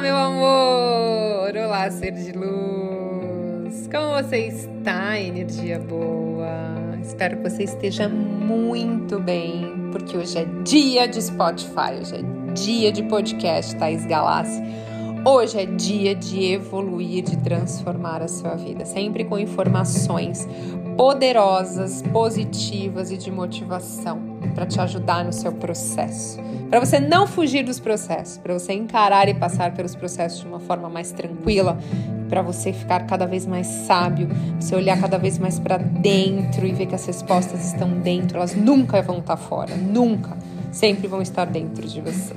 meu amor! Olá, ser de luz! Como você está, energia boa? Espero que você esteja muito bem, porque hoje é dia de Spotify, hoje é dia de podcast Thaís Galassi. Hoje é dia de evoluir, de transformar a sua vida, sempre com informações poderosas, positivas e de motivação para te ajudar no seu processo. Para você não fugir dos processos, para você encarar e passar pelos processos de uma forma mais tranquila, para você ficar cada vez mais sábio, você olhar cada vez mais para dentro e ver que as respostas estão dentro, elas nunca vão estar fora, nunca, sempre vão estar dentro de você.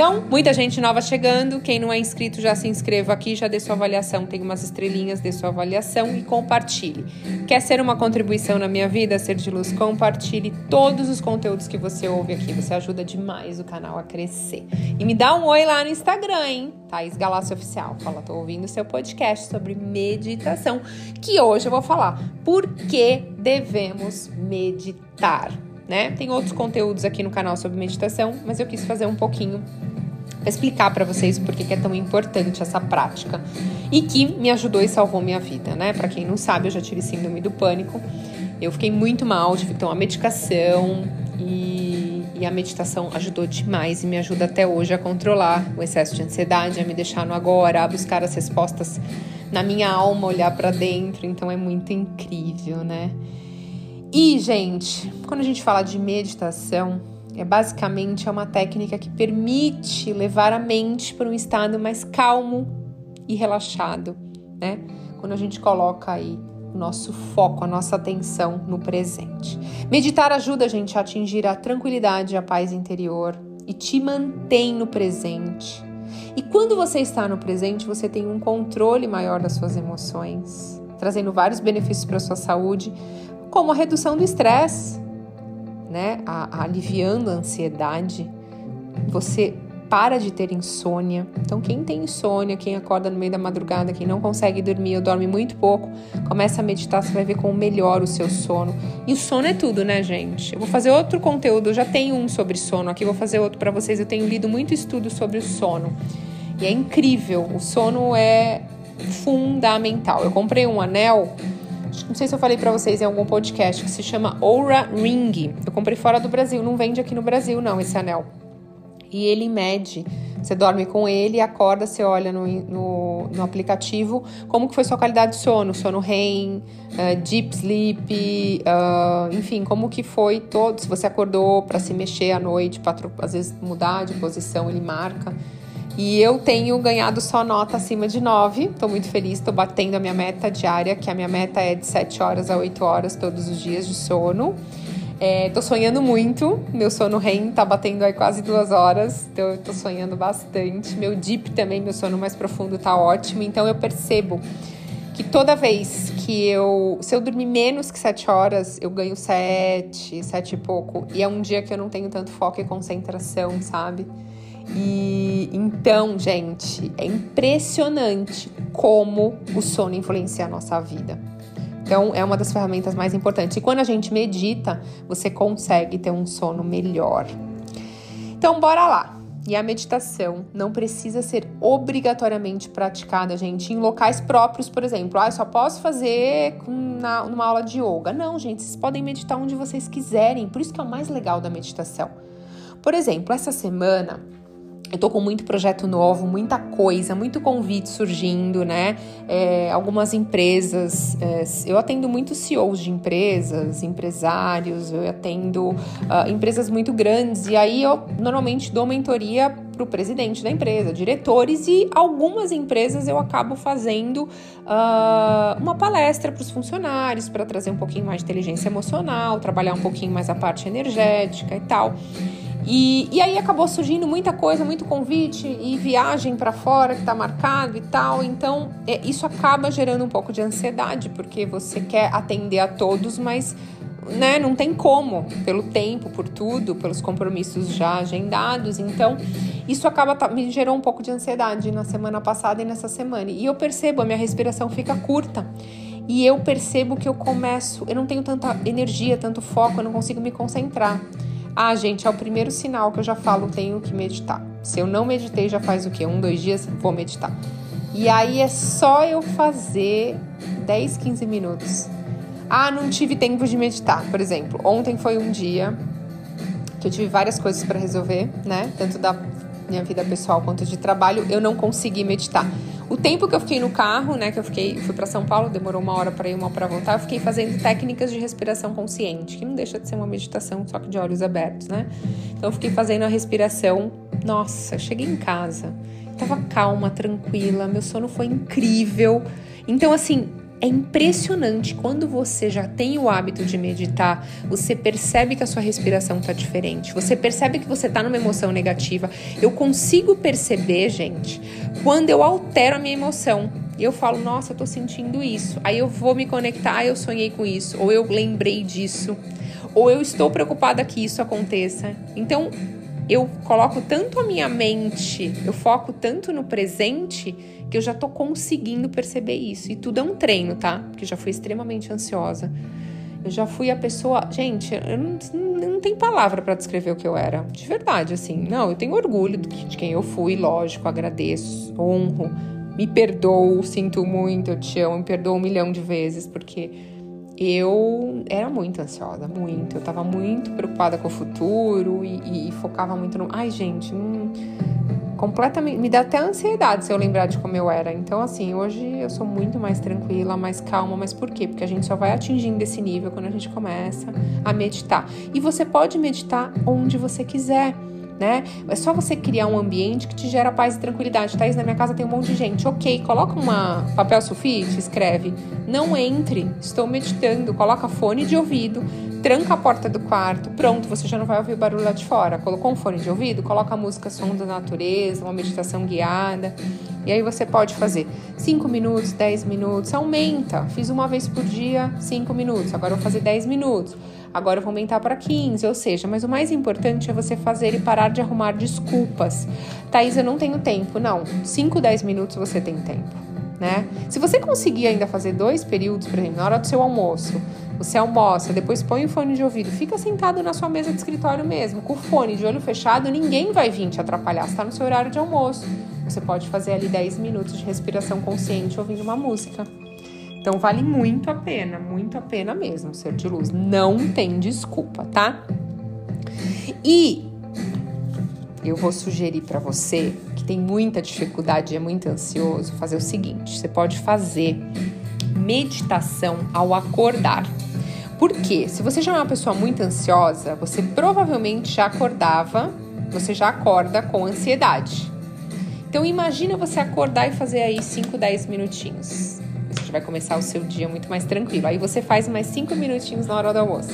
Então, muita gente nova chegando. Quem não é inscrito, já se inscreva aqui, já dê sua avaliação. Tem umas estrelinhas, dê sua avaliação e compartilhe. Quer ser uma contribuição na minha vida, ser de luz? Compartilhe todos os conteúdos que você ouve aqui. Você ajuda demais o canal a crescer. E me dá um oi lá no Instagram, hein? Thaís Galácio Oficial. Fala, tô ouvindo seu podcast sobre meditação, que hoje eu vou falar por que devemos meditar. Né? Tem outros conteúdos aqui no canal sobre meditação, mas eu quis fazer um pouquinho explicar para vocês por que é tão importante essa prática e que me ajudou e salvou minha vida, né? Para quem não sabe, eu já tive síndrome do pânico. Eu fiquei muito mal, tive que tomar medicação e, e a meditação ajudou demais e me ajuda até hoje a controlar o excesso de ansiedade, a me deixar no agora, a buscar as respostas na minha alma, olhar para dentro. Então é muito incrível, né? E, gente, quando a gente fala de meditação, é basicamente é uma técnica que permite levar a mente para um estado mais calmo e relaxado, né? Quando a gente coloca aí o nosso foco, a nossa atenção no presente. Meditar ajuda a gente a atingir a tranquilidade a paz interior e te mantém no presente. E quando você está no presente, você tem um controle maior das suas emoções, trazendo vários benefícios para a sua saúde, como a redução do estresse, né, a, a aliviando a ansiedade, você para de ter insônia. Então, quem tem insônia, quem acorda no meio da madrugada, quem não consegue dormir ou dorme muito pouco, começa a meditar, você vai ver como melhora o seu sono. E o sono é tudo, né, gente? Eu vou fazer outro conteúdo, eu já tenho um sobre sono aqui, vou fazer outro para vocês. Eu tenho lido muito estudo sobre o sono. E é incrível, o sono é fundamental. Eu comprei um anel não sei se eu falei para vocês em algum podcast, que se chama Oura Ring. Eu comprei fora do Brasil, não vende aqui no Brasil não esse anel. E ele mede, você dorme com ele, acorda, você olha no, no, no aplicativo como que foi sua qualidade de sono, sono REM, uh, deep sleep, uh, enfim, como que foi todo, se você acordou para se mexer à noite, para às vezes mudar de posição, ele marca. E eu tenho ganhado só nota acima de 9. Estou muito feliz, estou batendo a minha meta diária, que a minha meta é de 7 horas a 8 horas todos os dias de sono. É, tô sonhando muito, meu sono REM tá batendo aí quase duas horas, então eu tô sonhando bastante. Meu deep também, meu sono mais profundo tá ótimo, então eu percebo que toda vez que eu. Se eu dormir menos que sete horas, eu ganho sete, sete e pouco. E é um dia que eu não tenho tanto foco e concentração, sabe? E então, gente, é impressionante como o sono influencia a nossa vida. Então, é uma das ferramentas mais importantes. E quando a gente medita, você consegue ter um sono melhor. Então, bora lá. E a meditação não precisa ser obrigatoriamente praticada, gente, em locais próprios, por exemplo. Ah, eu só posso fazer na, numa aula de yoga. Não, gente, vocês podem meditar onde vocês quiserem. Por isso que é o mais legal da meditação. Por exemplo, essa semana eu tô com muito projeto novo, muita coisa, muito convite surgindo, né? É, algumas empresas, é, eu atendo muitos CEOs de empresas, empresários, eu atendo uh, empresas muito grandes, e aí eu normalmente dou mentoria para o presidente da empresa, diretores, e algumas empresas eu acabo fazendo uh, uma palestra para os funcionários, para trazer um pouquinho mais de inteligência emocional, trabalhar um pouquinho mais a parte energética e tal. E, e aí acabou surgindo muita coisa, muito convite e viagem para fora que está marcado e tal. Então, é, isso acaba gerando um pouco de ansiedade, porque você quer atender a todos, mas né, não tem como, pelo tempo, por tudo, pelos compromissos já agendados. Então, isso acaba me gerou um pouco de ansiedade na semana passada e nessa semana. E eu percebo, a minha respiração fica curta. E eu percebo que eu começo, eu não tenho tanta energia, tanto foco, eu não consigo me concentrar. Ah, gente, é o primeiro sinal que eu já falo, tenho que meditar. Se eu não meditei já faz o quê? Um, dois dias, vou meditar. E aí é só eu fazer 10, 15 minutos. Ah, não tive tempo de meditar, por exemplo. Ontem foi um dia que eu tive várias coisas para resolver, né? Tanto da minha vida pessoal quanto de trabalho, eu não consegui meditar. O tempo que eu fiquei no carro, né, que eu fiquei, fui para São Paulo, demorou uma hora para ir, uma para voltar, eu fiquei fazendo técnicas de respiração consciente, que não deixa de ser uma meditação, só que de olhos abertos, né? Então eu fiquei fazendo a respiração. Nossa, cheguei em casa, tava calma, tranquila, meu sono foi incrível. Então assim, é impressionante quando você já tem o hábito de meditar, você percebe que a sua respiração está diferente, você percebe que você está numa emoção negativa. Eu consigo perceber, gente, quando eu altero a minha emoção. Eu falo, nossa, eu tô sentindo isso. Aí eu vou me conectar, ah, eu sonhei com isso, ou eu lembrei disso, ou eu estou preocupada que isso aconteça. Então, eu coloco tanto a minha mente, eu foco tanto no presente que eu já tô conseguindo perceber isso. E tudo é um treino, tá? Porque eu já fui extremamente ansiosa. Eu já fui a pessoa. Gente, eu não, não tem palavra para descrever o que eu era. De verdade, assim. Não, eu tenho orgulho de quem eu fui, lógico, agradeço, honro, me perdoo, sinto muito, eu te amo, me perdoo um milhão de vezes, porque eu era muito ansiosa, muito. Eu tava muito preocupada com o futuro e, e, focava muito no. Ai, gente, hum, completamente. Me dá até ansiedade se eu lembrar de como eu era. Então, assim, hoje eu sou muito mais tranquila, mais calma. Mas por quê? Porque a gente só vai atingindo esse nível quando a gente começa a meditar. E você pode meditar onde você quiser né? É só você criar um ambiente que te gera paz e tranquilidade. Thaís, na minha casa tem um monte de gente. Ok, coloca uma papel sulfite, escreve. Não entre, estou meditando. Coloca fone de ouvido, tranca a porta do quarto. Pronto, você já não vai ouvir o barulho lá de fora. Colocou um fone de ouvido? Coloca a música som da natureza, uma meditação guiada. E aí você pode fazer 5 minutos, 10 minutos, aumenta. Fiz uma vez por dia, 5 minutos. Agora eu vou fazer 10 minutos agora eu vou aumentar para 15, ou seja, mas o mais importante é você fazer e parar de arrumar desculpas. Thaís, eu não tenho tempo. Não, 5, 10 minutos você tem tempo. Né? Se você conseguir ainda fazer dois períodos, por exemplo, na hora do seu almoço, você almoça, depois põe o fone de ouvido, fica sentado na sua mesa de escritório mesmo, com o fone de olho fechado, ninguém vai vir te atrapalhar, está no seu horário de almoço. Você pode fazer ali 10 minutos de respiração consciente ouvindo uma música. Então vale muito a pena, muito a pena mesmo ser de luz. Não tem desculpa, tá? E eu vou sugerir para você que tem muita dificuldade e é muito ansioso, fazer o seguinte: você pode fazer meditação ao acordar. Por quê? Se você já é uma pessoa muito ansiosa, você provavelmente já acordava, você já acorda com ansiedade. Então imagina você acordar e fazer aí 5, 10 minutinhos você vai começar o seu dia muito mais tranquilo. Aí você faz mais 5 minutinhos na hora do almoço.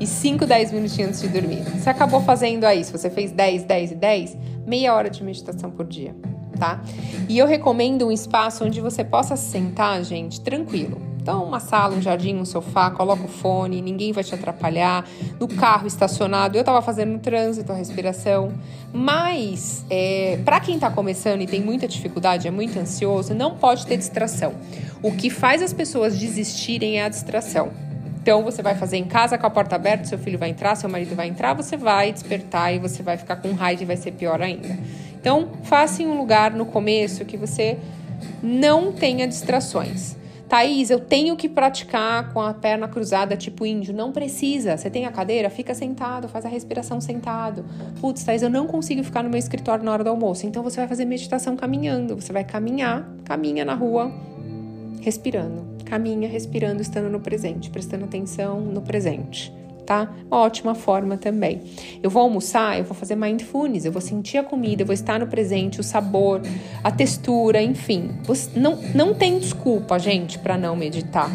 E 5, 10 minutinhos antes de dormir. Você acabou fazendo aí, se você fez 10, 10 e 10, meia hora de meditação por dia, tá? E eu recomendo um espaço onde você possa sentar, gente, tranquilo. Então, uma sala, um jardim, um sofá, coloca o fone, ninguém vai te atrapalhar. No carro estacionado, eu tava fazendo no trânsito, a respiração. Mas, é, para quem tá começando e tem muita dificuldade, é muito ansioso, não pode ter distração. O que faz as pessoas desistirem é a distração. Então você vai fazer em casa com a porta aberta, seu filho vai entrar, seu marido vai entrar, você vai despertar e você vai ficar com raiva e vai ser pior ainda. Então, faça em um lugar no começo que você não tenha distrações. Thaís, eu tenho que praticar com a perna cruzada tipo índio. Não precisa. Você tem a cadeira? Fica sentado, faz a respiração sentado. Putz, Thaís, eu não consigo ficar no meu escritório na hora do almoço. Então você vai fazer meditação caminhando. Você vai caminhar, caminha na rua, respirando. Caminha, respirando, estando no presente, prestando atenção no presente. Tá? Ótima forma também. Eu vou almoçar, eu vou fazer mindfulness, eu vou sentir a comida, eu vou estar no presente, o sabor, a textura, enfim. Não, não tem desculpa, gente, para não meditar,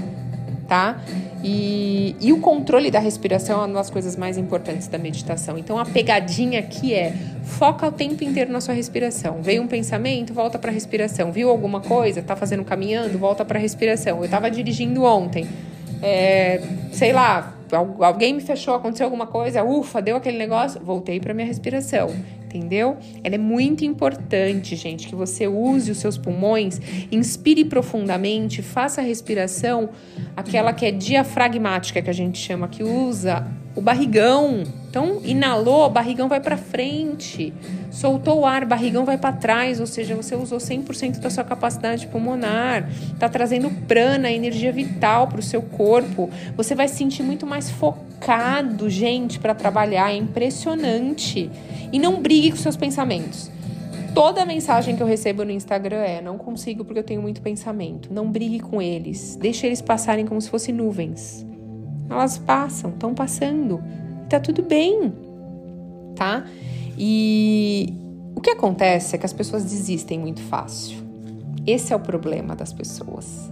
tá? E, e o controle da respiração é uma das coisas mais importantes da meditação. Então a pegadinha aqui é foca o tempo inteiro na sua respiração. Veio um pensamento, volta para a respiração. Viu alguma coisa, tá fazendo caminhando, volta para a respiração. Eu estava dirigindo ontem, é, sei lá, alguém me fechou, aconteceu alguma coisa, ufa, deu aquele negócio, voltei para minha respiração entendeu? Ela é muito importante, gente, que você use os seus pulmões, inspire profundamente, faça a respiração, aquela que é diafragmática, que a gente chama, que usa o barrigão. Então, inalou, barrigão vai para frente. Soltou o ar, barrigão vai para trás, ou seja, você usou 100% da sua capacidade pulmonar. Tá trazendo prana, energia vital para o seu corpo. Você vai se sentir muito mais focado, gente, para trabalhar. É impressionante. E não brigue com seus pensamentos. Toda mensagem que eu recebo no Instagram é: não consigo porque eu tenho muito pensamento. Não brigue com eles. Deixe eles passarem como se fossem nuvens. Elas passam, estão passando. Tá tudo bem, tá? E o que acontece é que as pessoas desistem muito fácil. Esse é o problema das pessoas.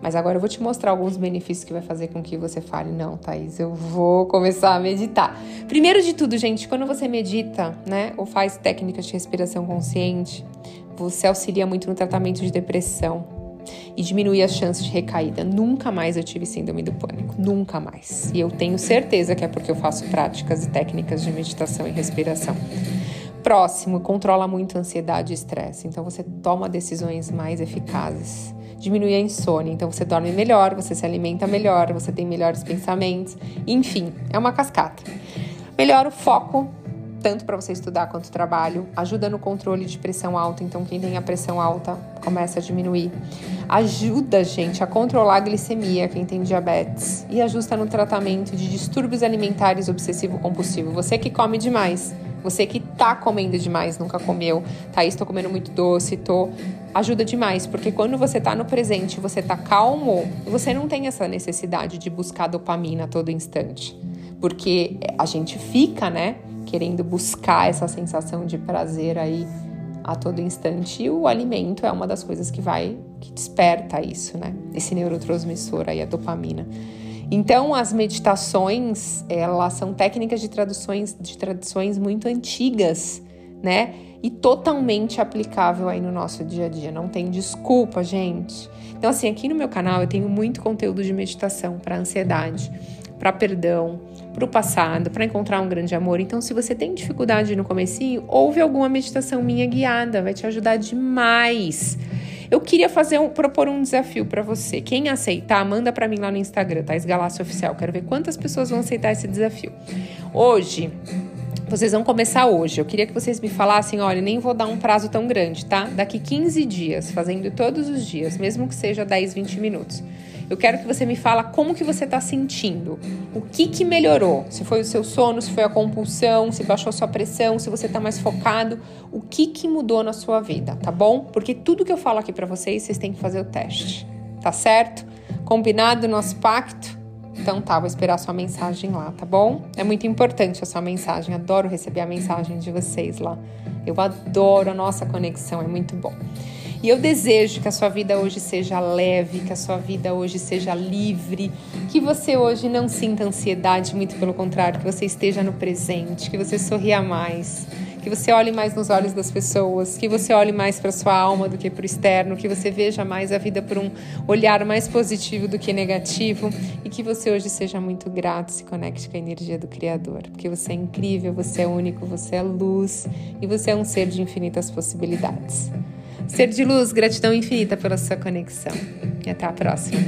Mas agora eu vou te mostrar alguns benefícios que vai fazer com que você fale: não, Thaís, eu vou começar a meditar. Primeiro de tudo, gente, quando você medita, né, ou faz técnicas de respiração consciente, você auxilia muito no tratamento de depressão e diminui as chances de recaída. Nunca mais eu tive síndrome do pânico, nunca mais. E eu tenho certeza que é porque eu faço práticas e técnicas de meditação e respiração. Próximo, controla muito a ansiedade e estresse. Então você toma decisões mais eficazes diminui a insônia. Então você dorme melhor, você se alimenta melhor, você tem melhores pensamentos. Enfim, é uma cascata. Melhora o foco, tanto para você estudar quanto trabalho. Ajuda no controle de pressão alta. Então, quem tem a pressão alta começa a diminuir. Ajuda, gente, a controlar a glicemia, quem tem diabetes. E ajusta no tratamento de distúrbios alimentares obsessivo-compulsivo. Você que come demais você que tá comendo demais, nunca comeu, Thaís, tô comendo muito doce, tô. Ajuda demais, porque quando você tá no presente, você tá calmo, você não tem essa necessidade de buscar dopamina a todo instante. Porque a gente fica, né, querendo buscar essa sensação de prazer aí a todo instante. E o alimento é uma das coisas que vai, que desperta isso, né? Esse neurotransmissor aí, a dopamina. Então, as meditações, elas são técnicas de traduções de tradições muito antigas, né? E totalmente aplicável aí no nosso dia a dia. Não tem desculpa, gente. Então, assim, aqui no meu canal eu tenho muito conteúdo de meditação para ansiedade, para perdão, para o passado, para encontrar um grande amor. Então, se você tem dificuldade no comecinho, ouve alguma meditação minha guiada, vai te ajudar demais. Eu queria fazer um, propor um desafio para você. Quem aceitar, manda para mim lá no Instagram, Thais Galácio Oficial. Quero ver quantas pessoas vão aceitar esse desafio. Hoje, vocês vão começar hoje. Eu queria que vocês me falassem, olha, nem vou dar um prazo tão grande, tá? Daqui 15 dias, fazendo todos os dias, mesmo que seja 10, 20 minutos. Eu quero que você me fala como que você está sentindo. O que que melhorou? Se foi o seu sono, se foi a compulsão, se baixou sua pressão, se você está mais focado, o que que mudou na sua vida, tá bom? Porque tudo que eu falo aqui para vocês, vocês têm que fazer o teste. Tá certo? Combinado nosso pacto? Então tá, vou esperar a sua mensagem lá, tá bom? É muito importante a sua mensagem, adoro receber a mensagem de vocês lá. Eu adoro a nossa conexão, é muito bom. E eu desejo que a sua vida hoje seja leve, que a sua vida hoje seja livre, que você hoje não sinta ansiedade, muito pelo contrário, que você esteja no presente, que você sorria mais, que você olhe mais nos olhos das pessoas, que você olhe mais para sua alma do que para o externo, que você veja mais a vida por um olhar mais positivo do que negativo e que você hoje seja muito grato, se conecte com a energia do Criador, porque você é incrível, você é único, você é luz e você é um ser de infinitas possibilidades. Ser de luz, gratidão infinita pela sua conexão. E até a próxima.